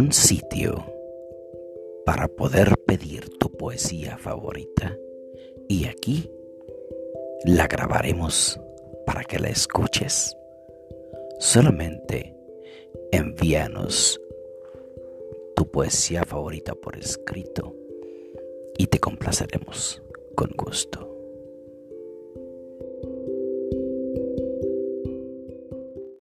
un sitio para poder pedir tu poesía favorita y aquí la grabaremos para que la escuches. Solamente envíanos tu poesía favorita por escrito y te complaceremos con gusto.